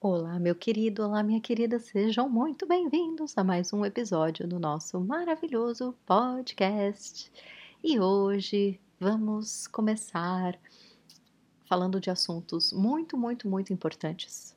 Olá, meu querido, olá, minha querida, sejam muito bem-vindos a mais um episódio do nosso maravilhoso podcast. E hoje vamos começar falando de assuntos muito, muito, muito importantes.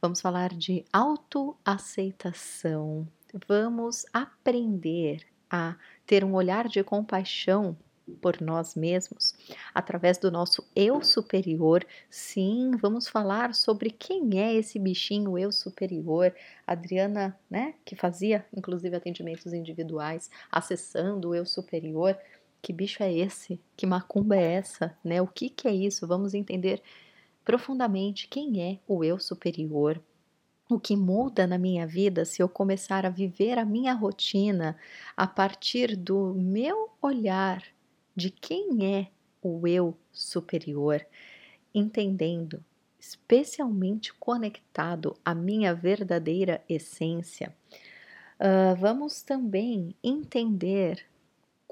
Vamos falar de autoaceitação. Vamos aprender a ter um olhar de compaixão por nós mesmos, através do nosso eu superior. Sim, vamos falar sobre quem é esse bichinho eu superior. Adriana, né, que fazia inclusive atendimentos individuais, acessando o eu superior. Que bicho é esse? Que macumba é essa, né? O que que é isso? Vamos entender profundamente quem é o eu superior. O que muda na minha vida se eu começar a viver a minha rotina a partir do meu olhar de quem é o eu superior, entendendo, especialmente conectado à minha verdadeira essência. Uh, vamos também entender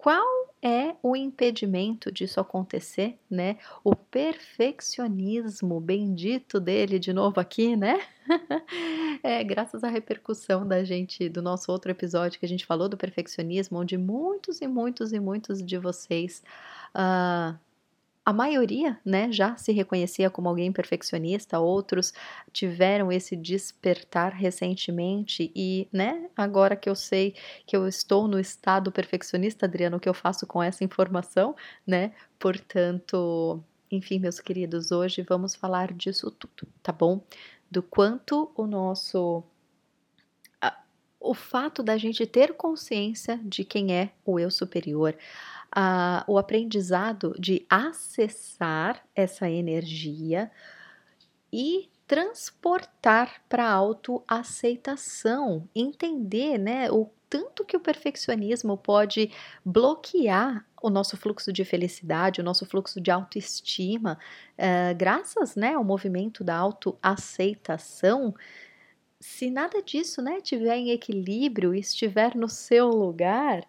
qual é o impedimento disso acontecer, né? O perfeccionismo bendito dele de novo aqui, né? é, graças à repercussão da gente do nosso outro episódio que a gente falou do perfeccionismo, onde muitos e muitos e muitos de vocês uh, a maioria, né, já se reconhecia como alguém perfeccionista, outros tiveram esse despertar recentemente e, né, agora que eu sei que eu estou no estado perfeccionista, Adriano, o que eu faço com essa informação, né? Portanto, enfim, meus queridos, hoje vamos falar disso tudo, tá bom? Do quanto o nosso o fato da gente ter consciência de quem é o eu superior, a, o aprendizado de acessar essa energia e transportar para a autoaceitação, entender né, o tanto que o perfeccionismo pode bloquear o nosso fluxo de felicidade, o nosso fluxo de autoestima, uh, graças né, ao movimento da autoaceitação. Se nada disso né, tiver em equilíbrio e estiver no seu lugar,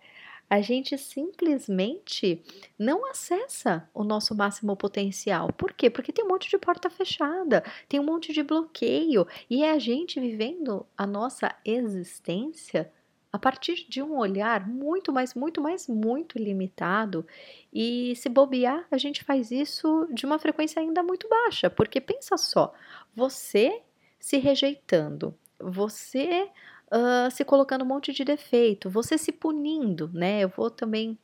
a gente simplesmente não acessa o nosso máximo potencial. Por quê? Porque tem um monte de porta fechada, tem um monte de bloqueio e é a gente vivendo a nossa existência a partir de um olhar muito mais, muito mais, muito limitado. E se bobear, a gente faz isso de uma frequência ainda muito baixa, porque pensa só, você se rejeitando, você uh, se colocando um monte de defeito, você se punindo, né? Eu vou também.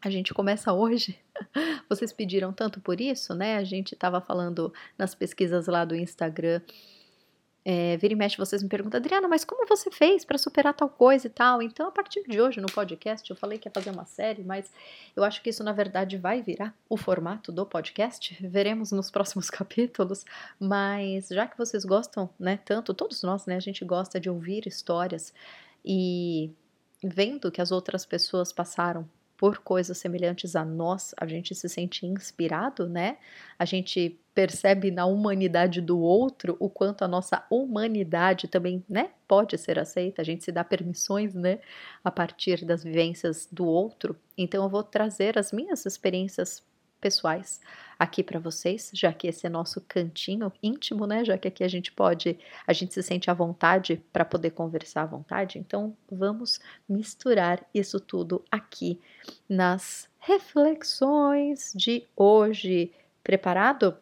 A gente começa hoje. Vocês pediram tanto por isso, né? A gente estava falando nas pesquisas lá do Instagram é, vira e mexe, vocês me perguntam, Adriana, mas como você fez para superar tal coisa e tal? Então, a partir de hoje, no podcast, eu falei que ia fazer uma série, mas eu acho que isso, na verdade, vai virar o formato do podcast. Veremos nos próximos capítulos. Mas já que vocês gostam, né, tanto, todos nós, né, a gente gosta de ouvir histórias e vendo que as outras pessoas passaram por coisas semelhantes a nós, a gente se sente inspirado, né? A gente percebe na humanidade do outro o quanto a nossa humanidade também, né, pode ser aceita. A gente se dá permissões, né, a partir das vivências do outro. Então eu vou trazer as minhas experiências pessoais aqui para vocês, já que esse é nosso cantinho íntimo, né? Já que aqui a gente pode, a gente se sente à vontade para poder conversar à vontade. Então, vamos misturar isso tudo aqui nas reflexões de hoje. Preparado?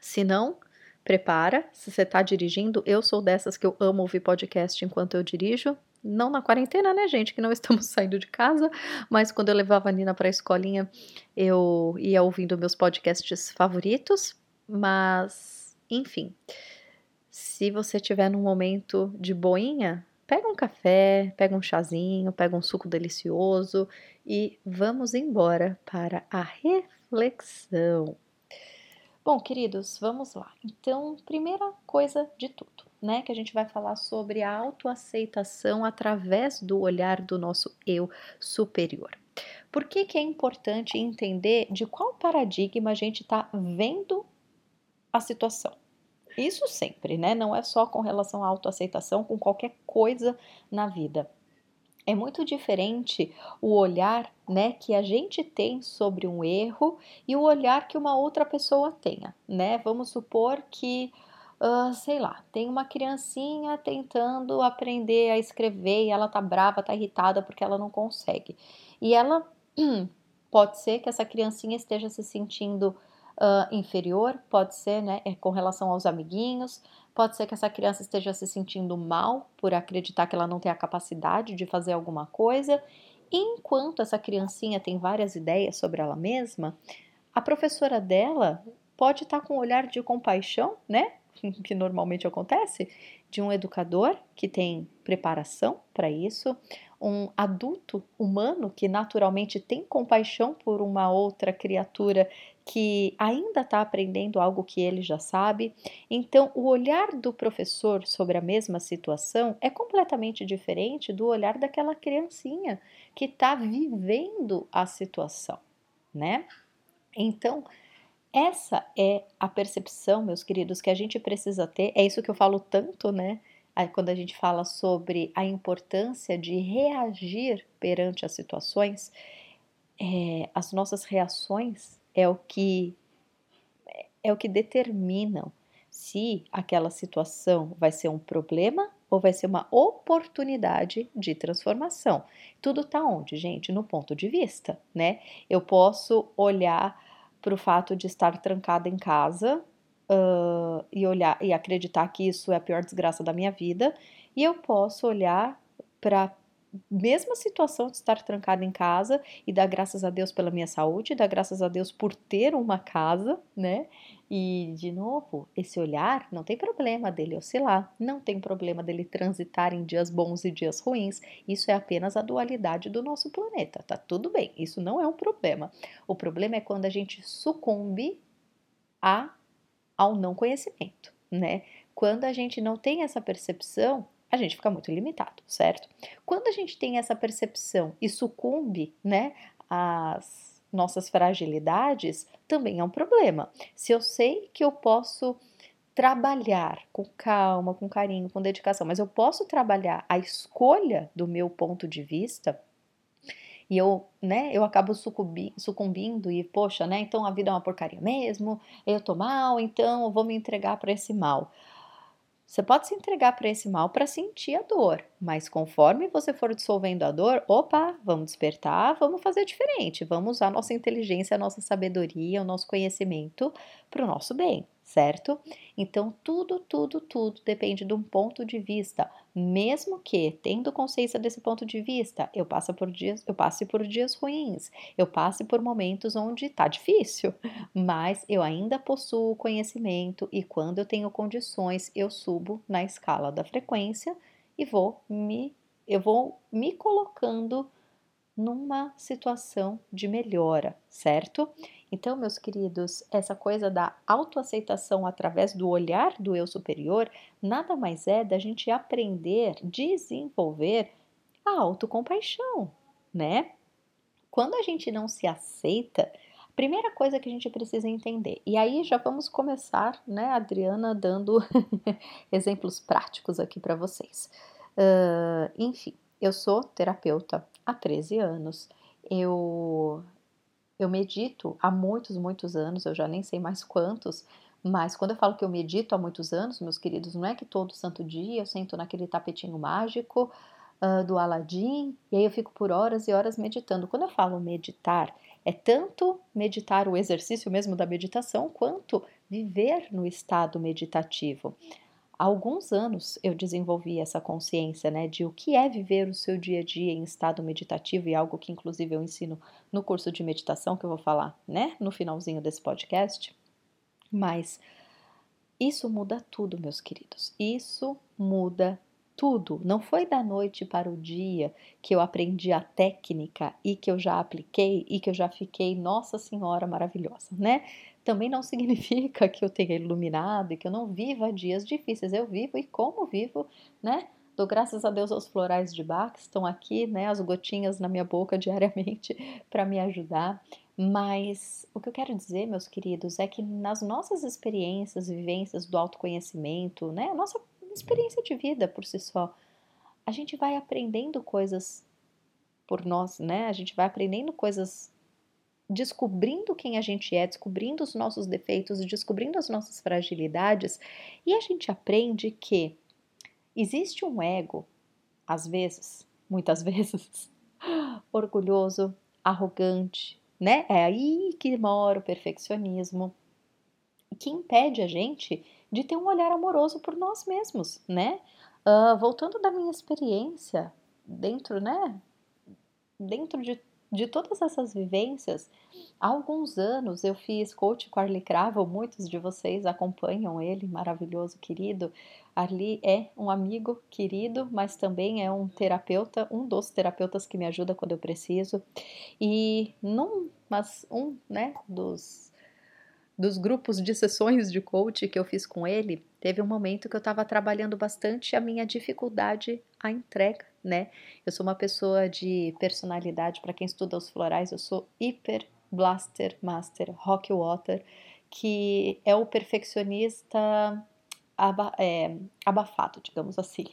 Se não, prepara. Se você está dirigindo, eu sou dessas que eu amo ouvir podcast enquanto eu dirijo não na quarentena, né, gente, que não estamos saindo de casa, mas quando eu levava a Nina para a escolinha, eu ia ouvindo meus podcasts favoritos, mas enfim. Se você tiver num momento de boinha, pega um café, pega um chazinho, pega um suco delicioso e vamos embora para a reflexão. Bom, queridos, vamos lá. Então, primeira coisa de tudo né, que a gente vai falar sobre a autoaceitação através do olhar do nosso eu superior. Por que, que é importante entender de qual paradigma a gente está vendo a situação? Isso sempre, né? Não é só com relação à autoaceitação, com qualquer coisa na vida. É muito diferente o olhar, né, que a gente tem sobre um erro e o olhar que uma outra pessoa tenha, né? Vamos supor que uh, sei lá, tem uma criancinha tentando aprender a escrever e ela tá brava, tá irritada porque ela não consegue. E ela pode ser que essa criancinha esteja se sentindo uh, inferior, pode ser, né, é com relação aos amiguinhos, pode ser que essa criança esteja se sentindo mal por acreditar que ela não tem a capacidade de fazer alguma coisa. Enquanto essa criancinha tem várias ideias sobre ela mesma, a professora dela pode estar com um olhar de compaixão, né? Que normalmente acontece, de um educador que tem preparação para isso, um adulto humano que naturalmente tem compaixão por uma outra criatura que ainda está aprendendo algo que ele já sabe. Então, o olhar do professor sobre a mesma situação é completamente diferente do olhar daquela criancinha que está vivendo a situação, né? Então, essa é a percepção, meus queridos, que a gente precisa ter. É isso que eu falo tanto, né? Quando a gente fala sobre a importância de reagir perante as situações, é, as nossas reações é o que é o que determinam se aquela situação vai ser um problema ou vai ser uma oportunidade de transformação. Tudo está onde, gente? No ponto de vista, né? Eu posso olhar para o fato de estar trancada em casa uh, e olhar e acreditar que isso é a pior desgraça da minha vida, e eu posso olhar para mesma situação de estar trancada em casa e dar graças a Deus pela minha saúde, dar graças a Deus por ter uma casa, né? E de novo, esse olhar não tem problema dele oscilar, não tem problema dele transitar em dias bons e dias ruins. Isso é apenas a dualidade do nosso planeta, tá tudo bem. Isso não é um problema. O problema é quando a gente sucumbe a ao não conhecimento, né? Quando a gente não tem essa percepção a gente fica muito limitado, certo? Quando a gente tem essa percepção e sucumbe, né, às nossas fragilidades, também é um problema. Se eu sei que eu posso trabalhar com calma, com carinho, com dedicação, mas eu posso trabalhar a escolha do meu ponto de vista, e eu, né, eu acabo sucumbi, sucumbindo e, poxa, né, então a vida é uma porcaria mesmo, eu tô mal, então eu vou me entregar para esse mal. Você pode se entregar para esse mal para sentir a dor, mas conforme você for dissolvendo a dor, opa, vamos despertar, vamos fazer diferente, vamos usar nossa inteligência, a nossa sabedoria, o nosso conhecimento para o nosso bem certo? Então, tudo, tudo, tudo depende de um ponto de vista. Mesmo que, tendo consciência desse ponto de vista, eu passe por dias, eu passe por dias ruins, eu passe por momentos onde tá difícil, mas eu ainda possuo conhecimento e quando eu tenho condições, eu subo na escala da frequência e vou me eu vou me colocando numa situação de melhora, certo? Então, meus queridos, essa coisa da autoaceitação através do olhar do eu superior nada mais é da gente aprender, desenvolver a autocompaixão, né? Quando a gente não se aceita, a primeira coisa que a gente precisa entender, e aí já vamos começar, né, Adriana, dando exemplos práticos aqui para vocês. Uh, enfim, eu sou terapeuta há 13 anos. Eu eu medito há muitos, muitos anos, eu já nem sei mais quantos, mas quando eu falo que eu medito há muitos anos, meus queridos, não é que todo santo dia eu sento naquele tapetinho mágico uh, do Aladim e aí eu fico por horas e horas meditando. Quando eu falo meditar, é tanto meditar o exercício mesmo da meditação, quanto viver no estado meditativo. Há alguns anos eu desenvolvi essa consciência, né, de o que é viver o seu dia a dia em estado meditativo e algo que inclusive eu ensino no curso de meditação que eu vou falar, né, no finalzinho desse podcast. Mas isso muda tudo, meus queridos. Isso muda tudo. Não foi da noite para o dia que eu aprendi a técnica e que eu já apliquei e que eu já fiquei, nossa senhora, maravilhosa, né? Também não significa que eu tenha iluminado e que eu não viva dias difíceis. Eu vivo e como vivo, né? Dou graças a Deus aos florais de Bach que estão aqui, né? As gotinhas na minha boca diariamente para me ajudar. Mas o que eu quero dizer, meus queridos, é que nas nossas experiências, vivências do autoconhecimento, né? A nossa experiência de vida por si só, a gente vai aprendendo coisas por nós, né? A gente vai aprendendo coisas descobrindo quem a gente é, descobrindo os nossos defeitos, descobrindo as nossas fragilidades, e a gente aprende que existe um ego, às vezes, muitas vezes, orgulhoso, arrogante, né? É aí que mora o perfeccionismo, que impede a gente de ter um olhar amoroso por nós mesmos, né? Uh, voltando da minha experiência dentro, né? Dentro de de todas essas vivências, há alguns anos eu fiz coach com Arli Cravo, muitos de vocês acompanham ele, maravilhoso, querido. Arli é um amigo querido, mas também é um terapeuta, um dos terapeutas que me ajuda quando eu preciso. E num, mas um, né, dos dos grupos de sessões de coach que eu fiz com ele, teve um momento que eu estava trabalhando bastante a minha dificuldade à entrega, né? Eu sou uma pessoa de personalidade, para quem estuda os florais, eu sou hiper blaster master rock water, que é o perfeccionista aba, é, abafado, digamos assim.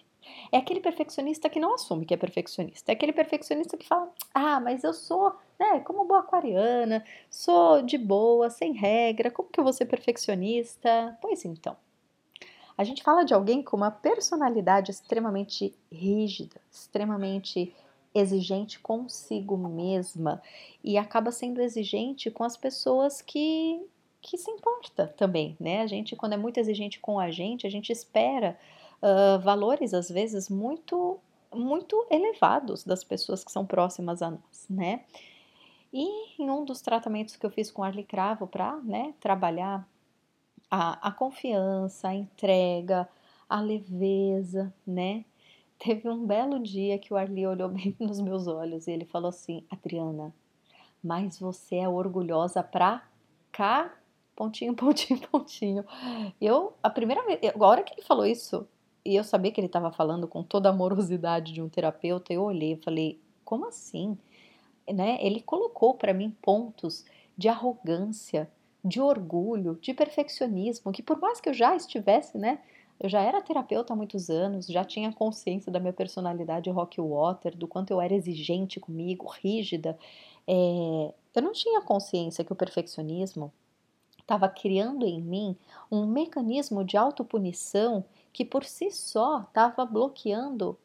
É aquele perfeccionista que não assume que é perfeccionista. É aquele perfeccionista que fala: ah, mas eu sou, né, como boa aquariana, sou de boa, sem regra, como que eu vou ser perfeccionista? Pois então. A gente fala de alguém com uma personalidade extremamente rígida, extremamente exigente consigo mesma e acaba sendo exigente com as pessoas que que se importa também, né? A gente quando é muito exigente com a gente, a gente espera uh, valores às vezes muito muito elevados das pessoas que são próximas a nós, né? E em um dos tratamentos que eu fiz com Arli Cravo para né, trabalhar a, a confiança, a entrega, a leveza, né? Teve um belo dia que o Arli olhou bem nos meus olhos e ele falou assim: Adriana, mas você é orgulhosa pra cá, pontinho, pontinho, pontinho. Eu, a primeira vez, a hora que ele falou isso, e eu sabia que ele estava falando com toda a amorosidade de um terapeuta, eu olhei e falei, como assim? Né? Ele colocou para mim pontos de arrogância, de orgulho, de perfeccionismo, que por mais que eu já estivesse, né? Eu já era terapeuta há muitos anos, já tinha consciência da minha personalidade rock water, do quanto eu era exigente comigo, rígida. É, eu não tinha consciência que o perfeccionismo estava criando em mim um mecanismo de autopunição que por si só estava bloqueando,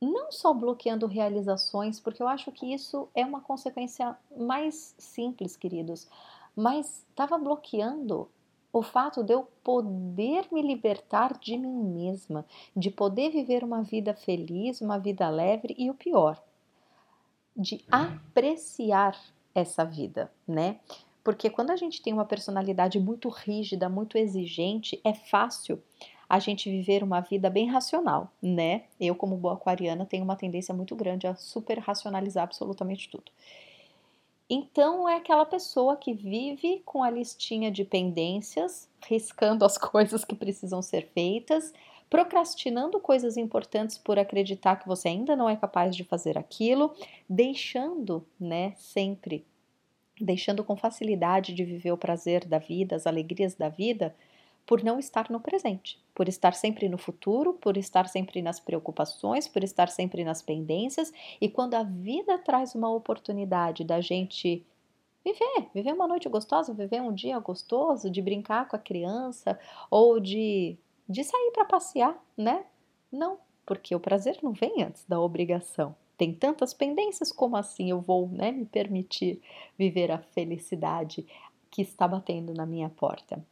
não só bloqueando realizações, porque eu acho que isso é uma consequência mais simples, queridos, mas estava bloqueando o fato de eu poder me libertar de mim mesma, de poder viver uma vida feliz, uma vida leve e o pior, de apreciar essa vida, né? Porque quando a gente tem uma personalidade muito rígida, muito exigente, é fácil a gente viver uma vida bem racional, né? Eu, como boa aquariana, tenho uma tendência muito grande a super racionalizar absolutamente tudo. Então, é aquela pessoa que vive com a listinha de pendências, riscando as coisas que precisam ser feitas, procrastinando coisas importantes por acreditar que você ainda não é capaz de fazer aquilo, deixando, né, sempre, deixando com facilidade de viver o prazer da vida, as alegrias da vida, por não estar no presente, por estar sempre no futuro, por estar sempre nas preocupações, por estar sempre nas pendências. E quando a vida traz uma oportunidade da gente viver, viver uma noite gostosa, viver um dia gostoso, de brincar com a criança ou de, de sair para passear, né? Não, porque o prazer não vem antes da obrigação. Tem tantas pendências como assim eu vou né, me permitir viver a felicidade que está batendo na minha porta.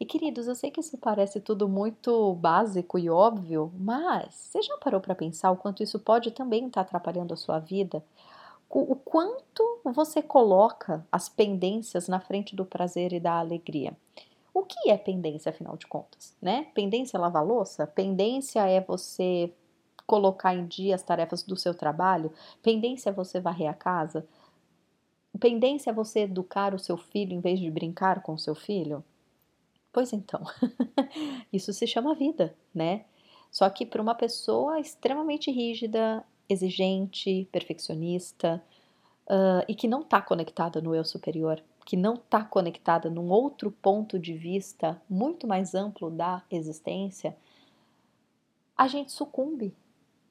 E queridos, eu sei que isso parece tudo muito básico e óbvio, mas você já parou para pensar o quanto isso pode também estar tá atrapalhando a sua vida? O quanto você coloca as pendências na frente do prazer e da alegria? O que é pendência, afinal de contas? Né? Pendência é lavar louça? Pendência é você colocar em dia as tarefas do seu trabalho? Pendência é você varrer a casa? Pendência é você educar o seu filho em vez de brincar com o seu filho? Pois então, isso se chama vida, né? Só que para uma pessoa extremamente rígida, exigente, perfeccionista uh, e que não está conectada no eu superior, que não está conectada num outro ponto de vista muito mais amplo da existência, a gente sucumbe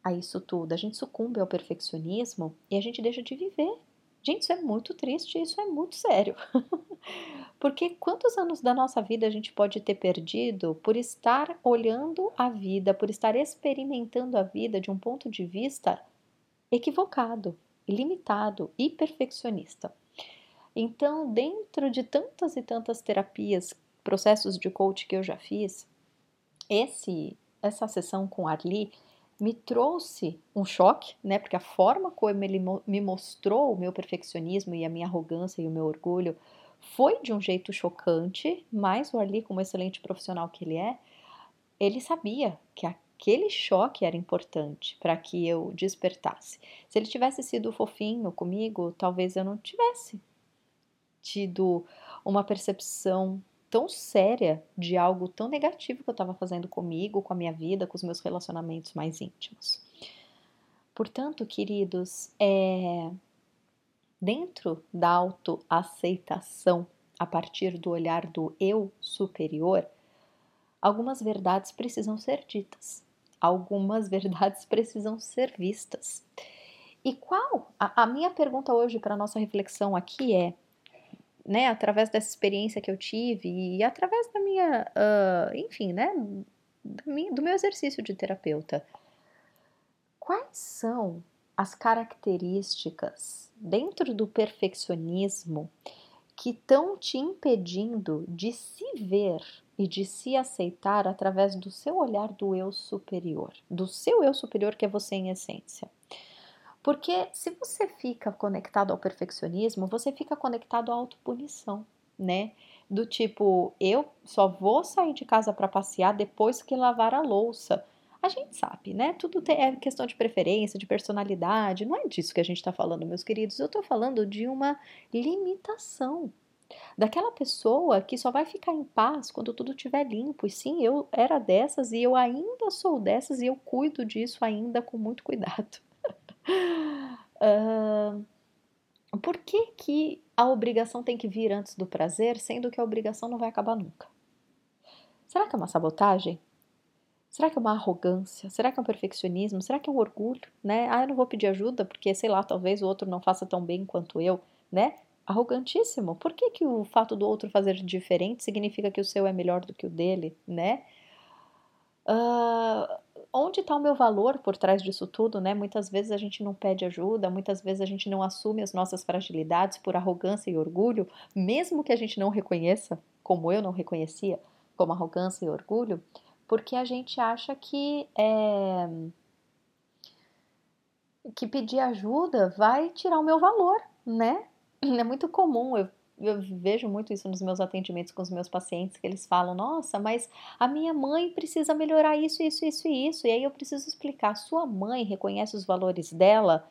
a isso tudo, a gente sucumbe ao perfeccionismo e a gente deixa de viver Gente, isso é muito triste, isso é muito sério. Porque quantos anos da nossa vida a gente pode ter perdido por estar olhando a vida, por estar experimentando a vida de um ponto de vista equivocado, limitado e perfeccionista? Então, dentro de tantas e tantas terapias, processos de coach que eu já fiz, esse essa sessão com Arli me trouxe um choque, né? Porque a forma como ele me mostrou o meu perfeccionismo e a minha arrogância e o meu orgulho foi de um jeito chocante, mas o Arli, como excelente profissional que ele é, ele sabia que aquele choque era importante para que eu despertasse. Se ele tivesse sido fofinho comigo, talvez eu não tivesse tido uma percepção tão séria de algo tão negativo que eu estava fazendo comigo, com a minha vida, com os meus relacionamentos mais íntimos. Portanto, queridos, é, dentro da autoaceitação, a partir do olhar do eu superior, algumas verdades precisam ser ditas, algumas verdades precisam ser vistas. E qual? A, a minha pergunta hoje para nossa reflexão aqui é: né, através dessa experiência que eu tive e através da minha, uh, enfim, né, do meu exercício de terapeuta, quais são as características dentro do perfeccionismo que estão te impedindo de se ver e de se aceitar através do seu olhar do eu superior, do seu eu superior que é você em essência. Porque se você fica conectado ao perfeccionismo, você fica conectado à autopunição, né? Do tipo, eu só vou sair de casa para passear depois que lavar a louça. A gente sabe, né? Tudo é questão de preferência, de personalidade. Não é disso que a gente está falando, meus queridos. Eu estou falando de uma limitação. Daquela pessoa que só vai ficar em paz quando tudo estiver limpo. E sim, eu era dessas e eu ainda sou dessas e eu cuido disso ainda com muito cuidado. Uh, por que, que a obrigação tem que vir antes do prazer, sendo que a obrigação não vai acabar nunca? Será que é uma sabotagem? Será que é uma arrogância? Será que é um perfeccionismo? Será que é um orgulho, né? Ah, eu não vou pedir ajuda porque, sei lá, talvez o outro não faça tão bem quanto eu, né? Arrogantíssimo. Por que, que o fato do outro fazer diferente significa que o seu é melhor do que o dele, né? Uh, onde está o meu valor por trás disso tudo, né? Muitas vezes a gente não pede ajuda, muitas vezes a gente não assume as nossas fragilidades por arrogância e orgulho, mesmo que a gente não reconheça, como eu não reconhecia, como arrogância e orgulho, porque a gente acha que é, que pedir ajuda vai tirar o meu valor, né? É muito comum eu eu vejo muito isso nos meus atendimentos com os meus pacientes, que eles falam: Nossa, mas a minha mãe precisa melhorar isso, isso, isso e isso. E aí eu preciso explicar: sua mãe reconhece os valores dela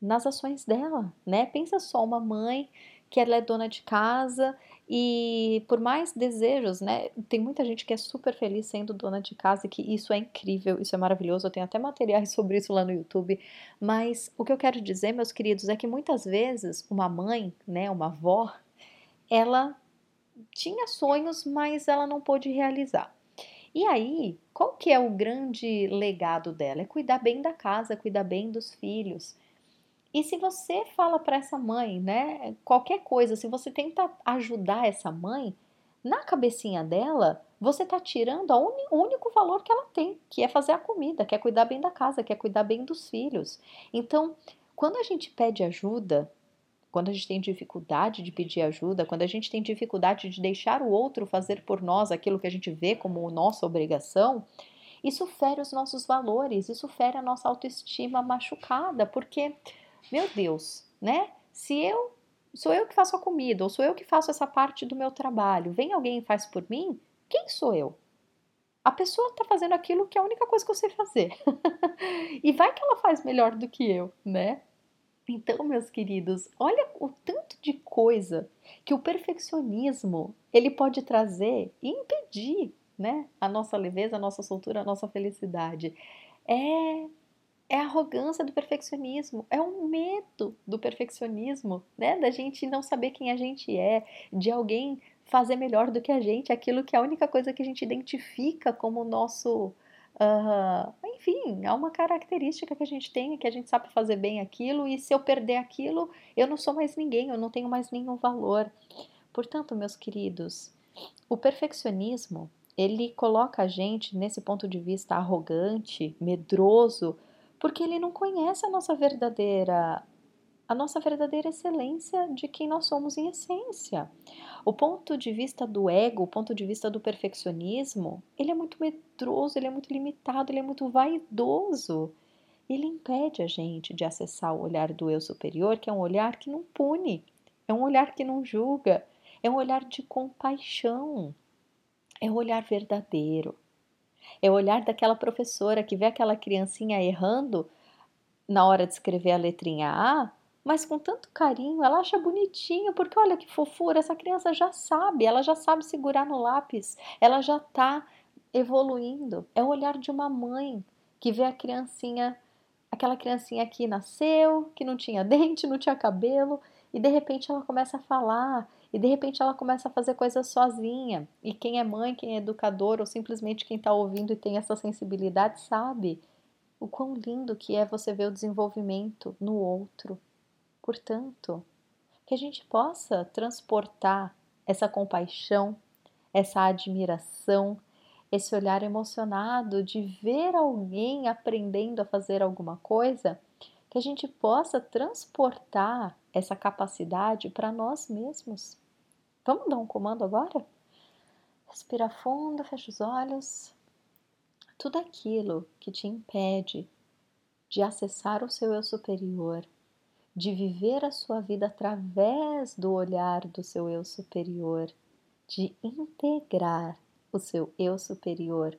nas ações dela, né? Pensa só, uma mãe que ela é dona de casa e por mais desejos, né? Tem muita gente que é super feliz sendo dona de casa e que isso é incrível, isso é maravilhoso. Eu tenho até materiais sobre isso lá no YouTube. Mas o que eu quero dizer, meus queridos, é que muitas vezes uma mãe, né, uma avó, ela tinha sonhos, mas ela não pôde realizar. E aí, qual que é o grande legado dela? É cuidar bem da casa, cuidar bem dos filhos. E se você fala para essa mãe, né, qualquer coisa, se você tenta ajudar essa mãe, na cabecinha dela, você está tirando o único valor que ela tem, que é fazer a comida, que é cuidar bem da casa, que é cuidar bem dos filhos. Então, quando a gente pede ajuda, quando a gente tem dificuldade de pedir ajuda, quando a gente tem dificuldade de deixar o outro fazer por nós aquilo que a gente vê como nossa obrigação, isso fere os nossos valores, isso fere a nossa autoestima machucada, porque, meu Deus, né? Se eu sou eu que faço a comida, ou sou eu que faço essa parte do meu trabalho, vem alguém e faz por mim, quem sou eu? A pessoa está fazendo aquilo que é a única coisa que eu sei fazer. e vai que ela faz melhor do que eu, né? Então, meus queridos, olha o tanto de coisa que o perfeccionismo ele pode trazer e impedir, né? A nossa leveza, a nossa soltura, a nossa felicidade. É é a arrogância do perfeccionismo, é o medo do perfeccionismo, né? Da gente não saber quem a gente é, de alguém fazer melhor do que a gente, aquilo que é a única coisa que a gente identifica como nosso Uh, enfim, é uma característica que a gente tem, que a gente sabe fazer bem aquilo, e se eu perder aquilo, eu não sou mais ninguém, eu não tenho mais nenhum valor. Portanto, meus queridos, o perfeccionismo, ele coloca a gente nesse ponto de vista arrogante, medroso, porque ele não conhece a nossa verdadeira a nossa verdadeira excelência de quem nós somos em essência. O ponto de vista do ego, o ponto de vista do perfeccionismo, ele é muito medroso, ele é muito limitado, ele é muito vaidoso. Ele impede a gente de acessar o olhar do eu superior, que é um olhar que não pune, é um olhar que não julga, é um olhar de compaixão, é um olhar verdadeiro. É o olhar daquela professora que vê aquela criancinha errando na hora de escrever a letrinha A mas com tanto carinho, ela acha bonitinho, porque olha que fofura, essa criança já sabe, ela já sabe segurar no lápis, ela já está evoluindo. É o olhar de uma mãe que vê a criancinha, aquela criancinha que nasceu, que não tinha dente, não tinha cabelo, e de repente ela começa a falar, e de repente ela começa a fazer coisas sozinha. E quem é mãe, quem é educador, ou simplesmente quem está ouvindo e tem essa sensibilidade, sabe o quão lindo que é você ver o desenvolvimento no outro Portanto, que a gente possa transportar essa compaixão, essa admiração, esse olhar emocionado de ver alguém aprendendo a fazer alguma coisa, que a gente possa transportar essa capacidade para nós mesmos. Vamos dar um comando agora? Respira fundo, fecha os olhos. Tudo aquilo que te impede de acessar o seu eu superior, de viver a sua vida através do olhar do seu eu superior, de integrar o seu eu superior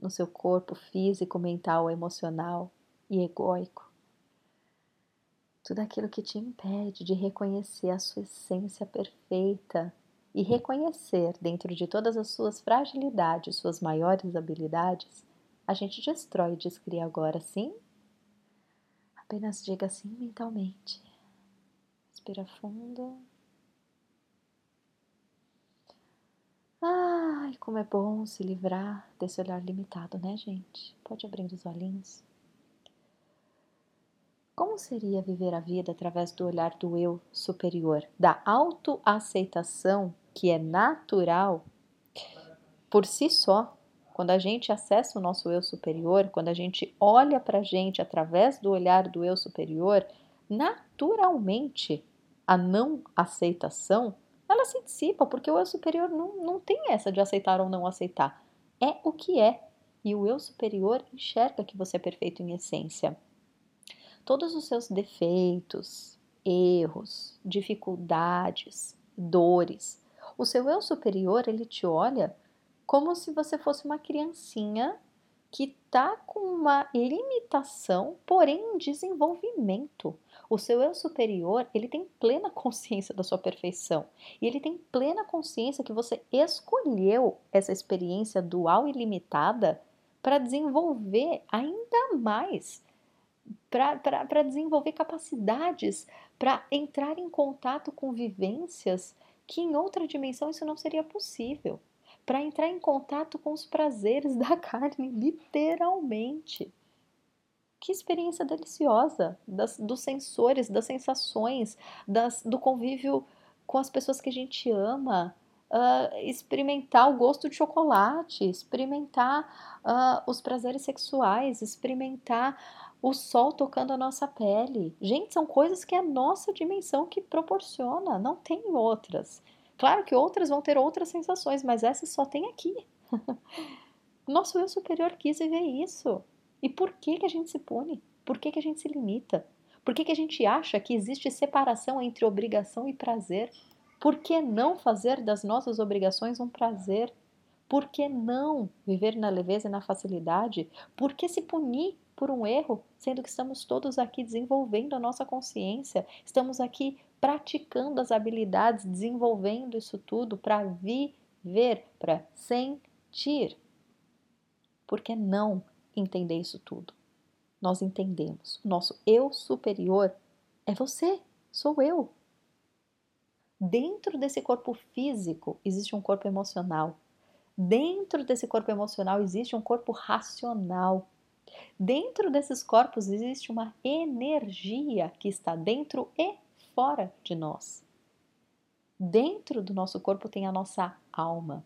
no seu corpo físico, mental, emocional e egóico. Tudo aquilo que te impede de reconhecer a sua essência perfeita e reconhecer dentro de todas as suas fragilidades, suas maiores habilidades, a gente destrói e descria agora, sim? Apenas diga assim mentalmente. Respira fundo. Ai, como é bom se livrar desse olhar limitado, né, gente? Pode abrir os olhinhos. Como seria viver a vida através do olhar do eu superior, da autoaceitação que é natural por si só quando a gente acessa o nosso eu superior, quando a gente olha para a gente através do olhar do eu superior, naturalmente a não aceitação ela se dissipa, porque o eu superior não, não tem essa de aceitar ou não aceitar. É o que é. E o eu superior enxerga que você é perfeito em essência. Todos os seus defeitos, erros, dificuldades, dores, o seu eu superior ele te olha como se você fosse uma criancinha que está com uma limitação, porém em desenvolvimento. O seu eu superior, ele tem plena consciência da sua perfeição. E ele tem plena consciência que você escolheu essa experiência dual e limitada para desenvolver ainda mais, para desenvolver capacidades, para entrar em contato com vivências que em outra dimensão isso não seria possível para entrar em contato com os prazeres da carne, literalmente. Que experiência deliciosa das, dos sensores, das sensações, das, do convívio com as pessoas que a gente ama, uh, experimentar o gosto de chocolate, experimentar uh, os prazeres sexuais, experimentar o sol tocando a nossa pele. Gente, são coisas que é a nossa dimensão que proporciona, não tem outras. Claro que outras vão ter outras sensações, mas essa só tem aqui. Nosso eu superior quis viver isso. E por que, que a gente se pune? Por que, que a gente se limita? Por que, que a gente acha que existe separação entre obrigação e prazer? Por que não fazer das nossas obrigações um prazer? Por que não viver na leveza e na facilidade? Por que se punir por um erro, sendo que estamos todos aqui desenvolvendo a nossa consciência, estamos aqui praticando as habilidades, desenvolvendo isso tudo para viver, para sentir. Por que não entender isso tudo? Nós entendemos. O nosso eu superior é você, sou eu. Dentro desse corpo físico existe um corpo emocional. Dentro desse corpo emocional existe um corpo racional. Dentro desses corpos existe uma energia que está dentro e fora de nós. Dentro do nosso corpo tem a nossa alma.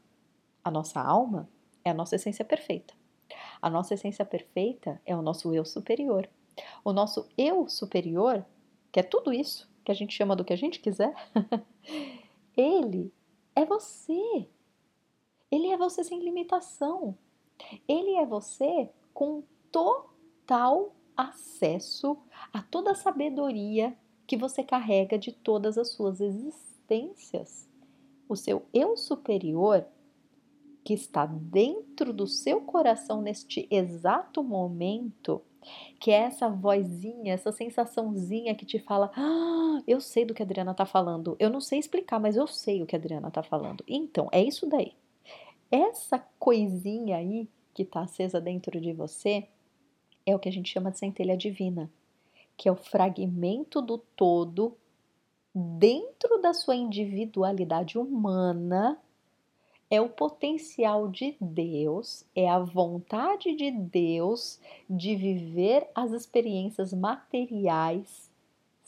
A nossa alma é a nossa essência perfeita. A nossa essência perfeita é o nosso eu superior. O nosso eu superior, que é tudo isso, que a gente chama do que a gente quiser, ele é você. Ele é você sem limitação. Ele é você com total acesso a toda a sabedoria que você carrega de todas as suas existências. O seu eu superior, que está dentro do seu coração neste exato momento, que é essa vozinha, essa sensaçãozinha que te fala: Ah, eu sei do que a Adriana está falando. Eu não sei explicar, mas eu sei o que a Adriana está falando. Então, é isso daí. Essa coisinha aí que está acesa dentro de você é o que a gente chama de centelha divina, que é o fragmento do todo dentro da sua individualidade humana é o potencial de Deus, é a vontade de Deus de viver as experiências materiais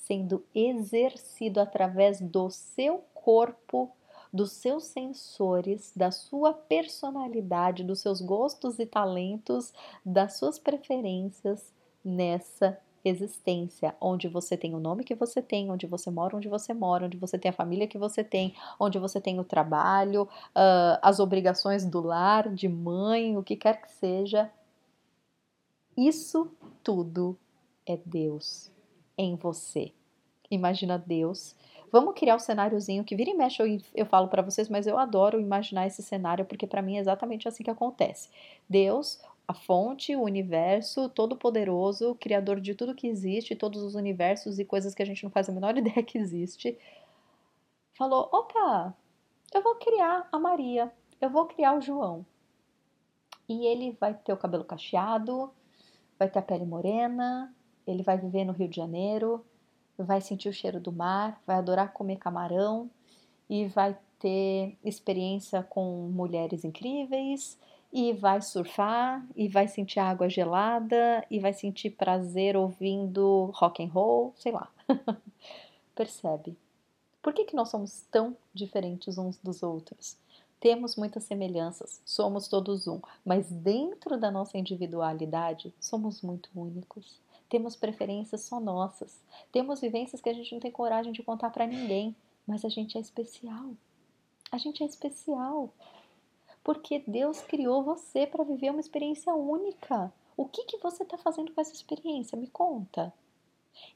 sendo exercido através do seu corpo, dos seus sensores, da sua personalidade, dos seus gostos e talentos, das suas preferências nessa existência, onde você tem o nome que você tem, onde você mora, onde você mora, onde você tem a família que você tem, onde você tem o trabalho, uh, as obrigações do lar, de mãe, o que quer que seja. Isso tudo é Deus em você. Imagina Deus. Vamos criar um cenáriozinho que vira e mexe eu, eu falo para vocês, mas eu adoro imaginar esse cenário porque para mim é exatamente assim que acontece. Deus a fonte, o universo todo-poderoso, criador de tudo que existe, todos os universos e coisas que a gente não faz a menor ideia que existe, falou: opa, eu vou criar a Maria, eu vou criar o João. E ele vai ter o cabelo cacheado, vai ter a pele morena, ele vai viver no Rio de Janeiro, vai sentir o cheiro do mar, vai adorar comer camarão e vai ter experiência com mulheres incríveis e vai surfar e vai sentir água gelada e vai sentir prazer ouvindo rock and roll, sei lá. Percebe? Por que, que nós somos tão diferentes uns dos outros? Temos muitas semelhanças, somos todos um, mas dentro da nossa individualidade somos muito únicos. Temos preferências só nossas, temos vivências que a gente não tem coragem de contar para ninguém, mas a gente é especial. A gente é especial porque Deus criou você para viver uma experiência única. O que, que você está fazendo com essa experiência? Me conta.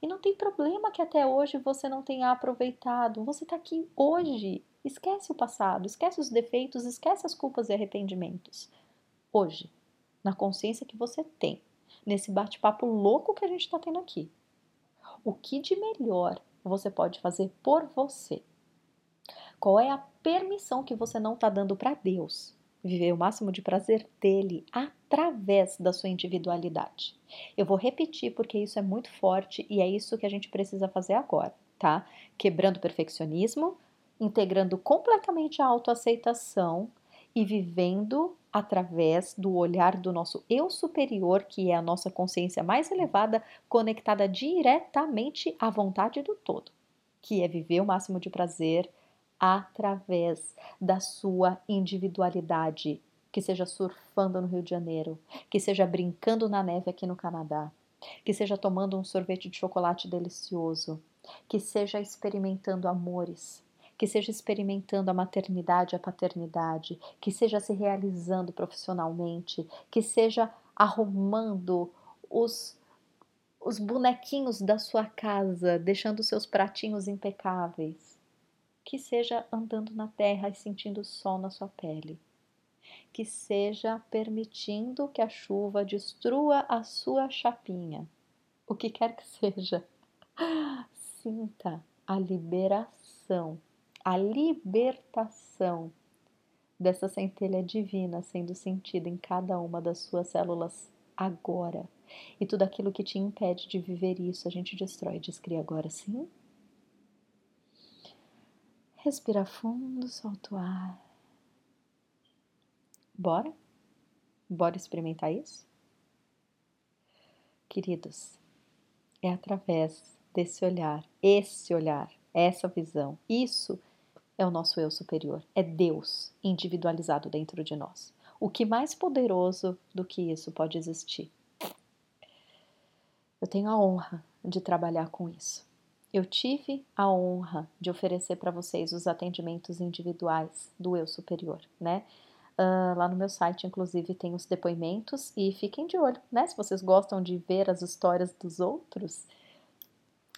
E não tem problema que até hoje você não tenha aproveitado. Você está aqui hoje. Esquece o passado, esquece os defeitos, esquece as culpas e arrependimentos. Hoje, na consciência que você tem, nesse bate-papo louco que a gente está tendo aqui. O que de melhor você pode fazer por você? Qual é a permissão que você não está dando para Deus viver o máximo de prazer dele através da sua individualidade. Eu vou repetir porque isso é muito forte e é isso que a gente precisa fazer agora, tá? Quebrando o perfeccionismo, integrando completamente a autoaceitação e vivendo através do olhar do nosso eu superior, que é a nossa consciência mais elevada, conectada diretamente à vontade do todo, que é viver o máximo de prazer, através da sua individualidade, que seja surfando no Rio de Janeiro, que seja brincando na neve aqui no Canadá, que seja tomando um sorvete de chocolate delicioso, que seja experimentando amores, que seja experimentando a maternidade a paternidade, que seja se realizando profissionalmente, que seja arrumando os os bonequinhos da sua casa, deixando seus pratinhos impecáveis que seja andando na terra e sentindo o sol na sua pele. Que seja permitindo que a chuva destrua a sua chapinha. O que quer que seja. Sinta a liberação, a libertação dessa centelha divina sendo sentida em cada uma das suas células agora. E tudo aquilo que te impede de viver isso, a gente destrói e descria agora, sim? Respira fundo, solta o ar. Bora? Bora experimentar isso? Queridos, é através desse olhar, esse olhar, essa visão, isso é o nosso eu superior, é Deus individualizado dentro de nós. O que mais poderoso do que isso pode existir? Eu tenho a honra de trabalhar com isso. Eu tive a honra de oferecer para vocês os atendimentos individuais do eu superior, né? Uh, lá no meu site, inclusive, tem os depoimentos e fiquem de olho, né? Se vocês gostam de ver as histórias dos outros,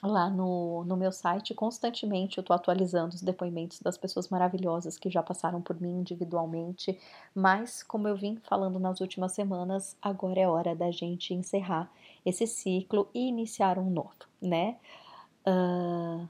lá no, no meu site, constantemente eu estou atualizando os depoimentos das pessoas maravilhosas que já passaram por mim individualmente, mas como eu vim falando nas últimas semanas, agora é hora da gente encerrar esse ciclo e iniciar um novo, né? Uh,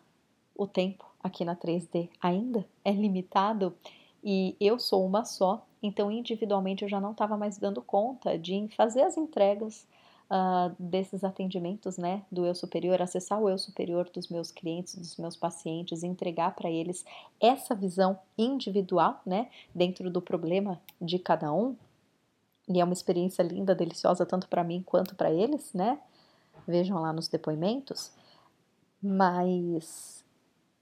o tempo aqui na 3D ainda é limitado e eu sou uma só, então individualmente eu já não estava mais dando conta de fazer as entregas uh, desses atendimentos, né, do eu superior, acessar o eu superior dos meus clientes, dos meus pacientes, entregar para eles essa visão individual, né, dentro do problema de cada um. E é uma experiência linda, deliciosa, tanto para mim quanto para eles, né? Vejam lá nos depoimentos. Mas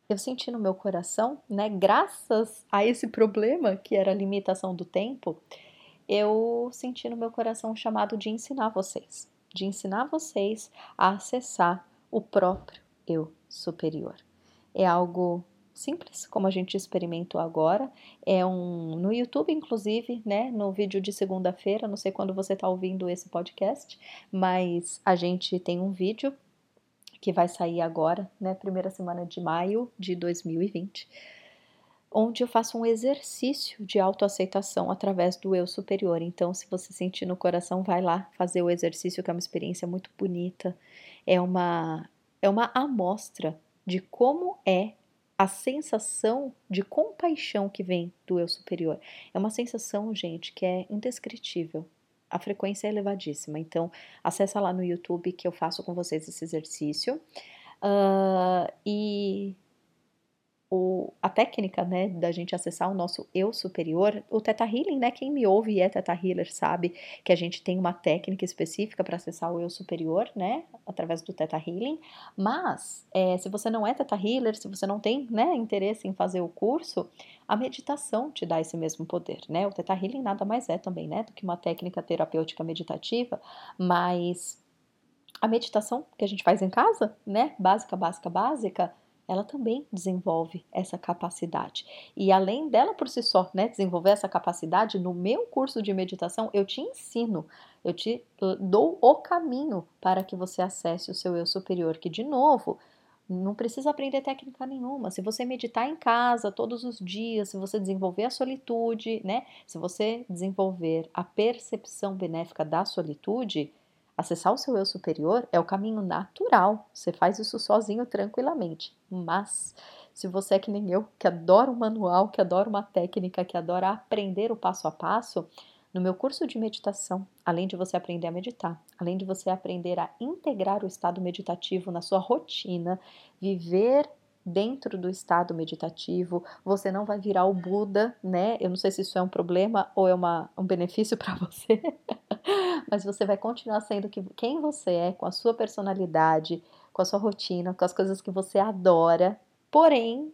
eu senti no meu coração, né, graças a esse problema que era a limitação do tempo, eu senti no meu coração um chamado de ensinar vocês de ensinar vocês a acessar o próprio eu superior. É algo simples, como a gente experimentou agora. É um no YouTube, inclusive, né? No vídeo de segunda-feira, não sei quando você está ouvindo esse podcast, mas a gente tem um vídeo que vai sair agora, né? Primeira semana de maio de 2020 onde eu faço um exercício de autoaceitação através do eu superior. Então, se você sentir no coração, vai lá fazer o exercício, que é uma experiência muito bonita. É uma é uma amostra de como é a sensação de compaixão que vem do eu superior. É uma sensação, gente, que é indescritível. A frequência é elevadíssima. Então, acessa lá no YouTube que eu faço com vocês esse exercício. Uh, e o, a técnica, né, da gente acessar o nosso eu superior, o Teta Healing, né, quem me ouve e é Teta Healer sabe que a gente tem uma técnica específica para acessar o eu superior, né, através do Teta Healing, mas é, se você não é Teta Healer, se você não tem, né, interesse em fazer o curso, a meditação te dá esse mesmo poder, né, o Teta Healing nada mais é também, né, do que uma técnica terapêutica meditativa, mas a meditação que a gente faz em casa, né, básica, básica, básica, ela também desenvolve essa capacidade. E além dela por si só, né, desenvolver essa capacidade, no meu curso de meditação eu te ensino, eu te dou o caminho para que você acesse o seu eu superior, que de novo, não precisa aprender técnica nenhuma. Se você meditar em casa todos os dias, se você desenvolver a solitude, né? Se você desenvolver a percepção benéfica da solitude, Acessar o seu eu superior é o caminho natural. Você faz isso sozinho tranquilamente. Mas se você é que nem eu, que adora um manual, que adora uma técnica, que adora aprender o passo a passo, no meu curso de meditação, além de você aprender a meditar, além de você aprender a integrar o estado meditativo na sua rotina, viver dentro do estado meditativo, você não vai virar o Buda, né? Eu não sei se isso é um problema ou é uma, um benefício para você, mas você vai continuar sendo quem você é, com a sua personalidade, com a sua rotina, com as coisas que você adora, porém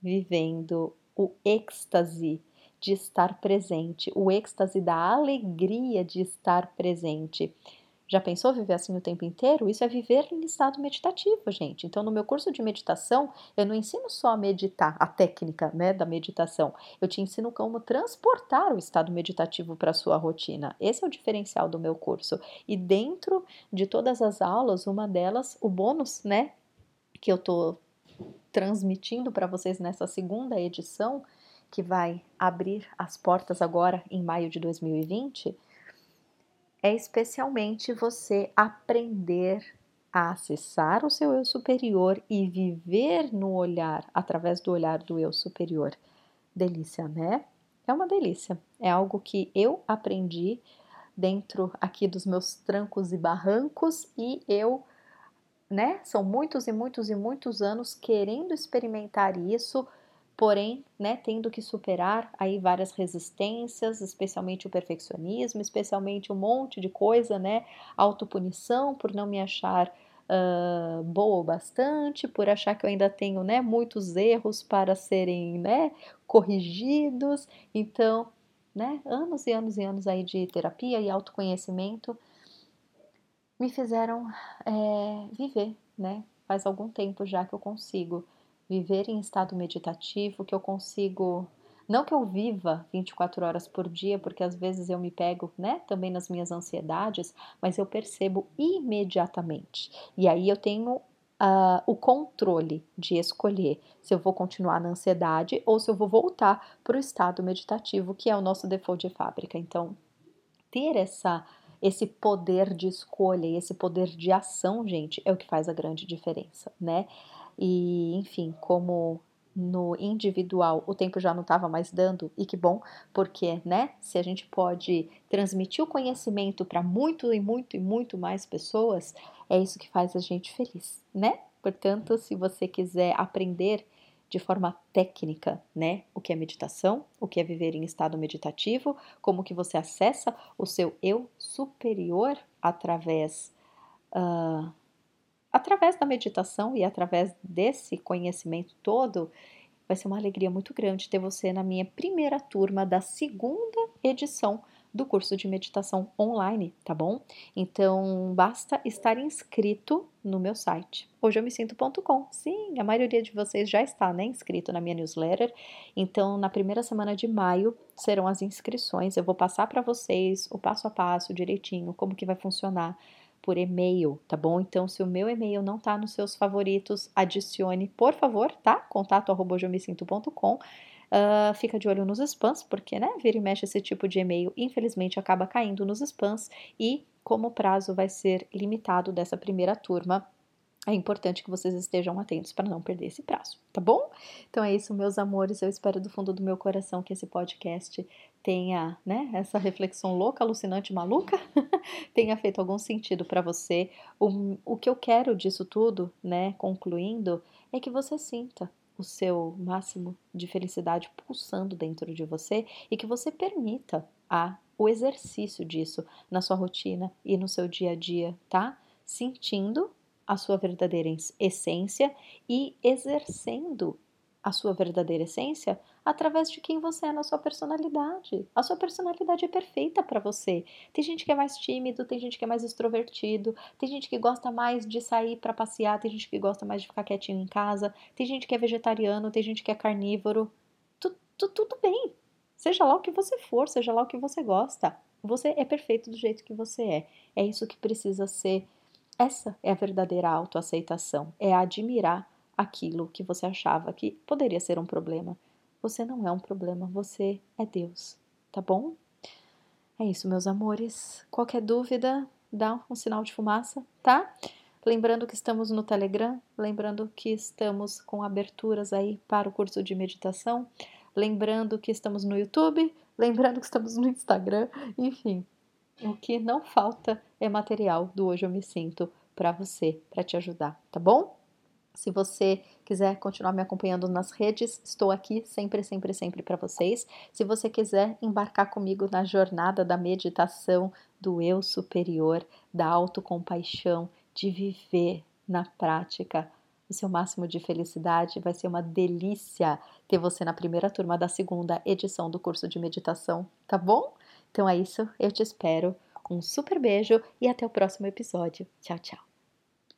vivendo o êxtase de estar presente, o êxtase da alegria de estar presente. Já pensou viver assim o tempo inteiro? Isso é viver em estado meditativo, gente. Então, no meu curso de meditação, eu não ensino só a meditar, a técnica né, da meditação. Eu te ensino como transportar o estado meditativo para a sua rotina. Esse é o diferencial do meu curso. E dentro de todas as aulas, uma delas, o bônus, né, que eu estou transmitindo para vocês nessa segunda edição, que vai abrir as portas agora em maio de 2020 é especialmente você aprender a acessar o seu eu superior e viver no olhar, através do olhar do eu superior. Delícia, né? É uma delícia. É algo que eu aprendi dentro aqui dos meus trancos e barrancos e eu, né? São muitos e muitos e muitos anos querendo experimentar isso porém, né, tendo que superar aí várias resistências, especialmente o perfeccionismo, especialmente um monte de coisa, né, autopunição por não me achar uh, boa o bastante, por achar que eu ainda tenho, né, muitos erros para serem, né, corrigidos. Então, né, anos e anos e anos aí de terapia e autoconhecimento me fizeram é, viver, né? Faz algum tempo já que eu consigo viver em estado meditativo, que eu consigo não que eu viva 24 horas por dia, porque às vezes eu me pego, né, também nas minhas ansiedades, mas eu percebo imediatamente. E aí eu tenho uh, o controle de escolher se eu vou continuar na ansiedade ou se eu vou voltar para o estado meditativo, que é o nosso default de fábrica. Então, ter essa esse poder de escolha e esse poder de ação, gente, é o que faz a grande diferença, né? E, enfim, como no individual o tempo já não estava mais dando, e que bom, porque, né, se a gente pode transmitir o conhecimento para muito e muito e muito mais pessoas, é isso que faz a gente feliz, né? Portanto, se você quiser aprender de forma técnica, né, o que é meditação, o que é viver em estado meditativo, como que você acessa o seu eu superior através uh, através da meditação e através desse conhecimento todo, vai ser uma alegria muito grande ter você na minha primeira turma da segunda edição do curso de meditação online, tá bom? Então basta estar inscrito no meu site, hoje eu me sinto.com. Sim, a maioria de vocês já está né, inscrito na minha newsletter. Então, na primeira semana de maio serão as inscrições. Eu vou passar para vocês o passo a passo direitinho, como que vai funcionar por e-mail, tá bom? Então, se o meu e-mail não tá nos seus favoritos, adicione, por favor, tá? Contato arroba Uh, fica de olho nos spams, porque, né, vira e mexe esse tipo de e-mail, infelizmente, acaba caindo nos spams. E, como o prazo vai ser limitado dessa primeira turma, é importante que vocês estejam atentos para não perder esse prazo, tá bom? Então é isso, meus amores. Eu espero do fundo do meu coração que esse podcast tenha, né, essa reflexão louca, alucinante, maluca, tenha feito algum sentido para você. O, o que eu quero disso tudo, né, concluindo, é que você sinta o seu máximo de felicidade pulsando dentro de você e que você permita a, o exercício disso na sua rotina e no seu dia a dia, tá? Sentindo a sua verdadeira essência e exercendo a sua verdadeira essência através de quem você é na sua personalidade. A sua personalidade é perfeita para você. Tem gente que é mais tímido, tem gente que é mais extrovertido, tem gente que gosta mais de sair para passear, tem gente que gosta mais de ficar quietinho em casa, tem gente que é vegetariano, tem gente que é carnívoro. Tu, tu, tudo bem. Seja lá o que você for, seja lá o que você gosta. Você é perfeito do jeito que você é. É isso que precisa ser essa é a verdadeira autoaceitação, é admirar aquilo que você achava que poderia ser um problema. Você não é um problema, você é Deus, tá bom? É isso, meus amores. Qualquer dúvida, dá um sinal de fumaça, tá? Lembrando que estamos no Telegram, lembrando que estamos com aberturas aí para o curso de meditação, lembrando que estamos no YouTube, lembrando que estamos no Instagram, enfim, o que não falta é material do Hoje Eu Me Sinto para você, para te ajudar, tá bom? Se você quiser continuar me acompanhando nas redes, estou aqui sempre, sempre, sempre para vocês. Se você quiser embarcar comigo na jornada da meditação, do eu superior, da autocompaixão, de viver na prática o seu máximo de felicidade, vai ser uma delícia ter você na primeira turma da segunda edição do curso de meditação, tá bom? Então é isso, eu te espero. Um super beijo e até o próximo episódio. Tchau, tchau.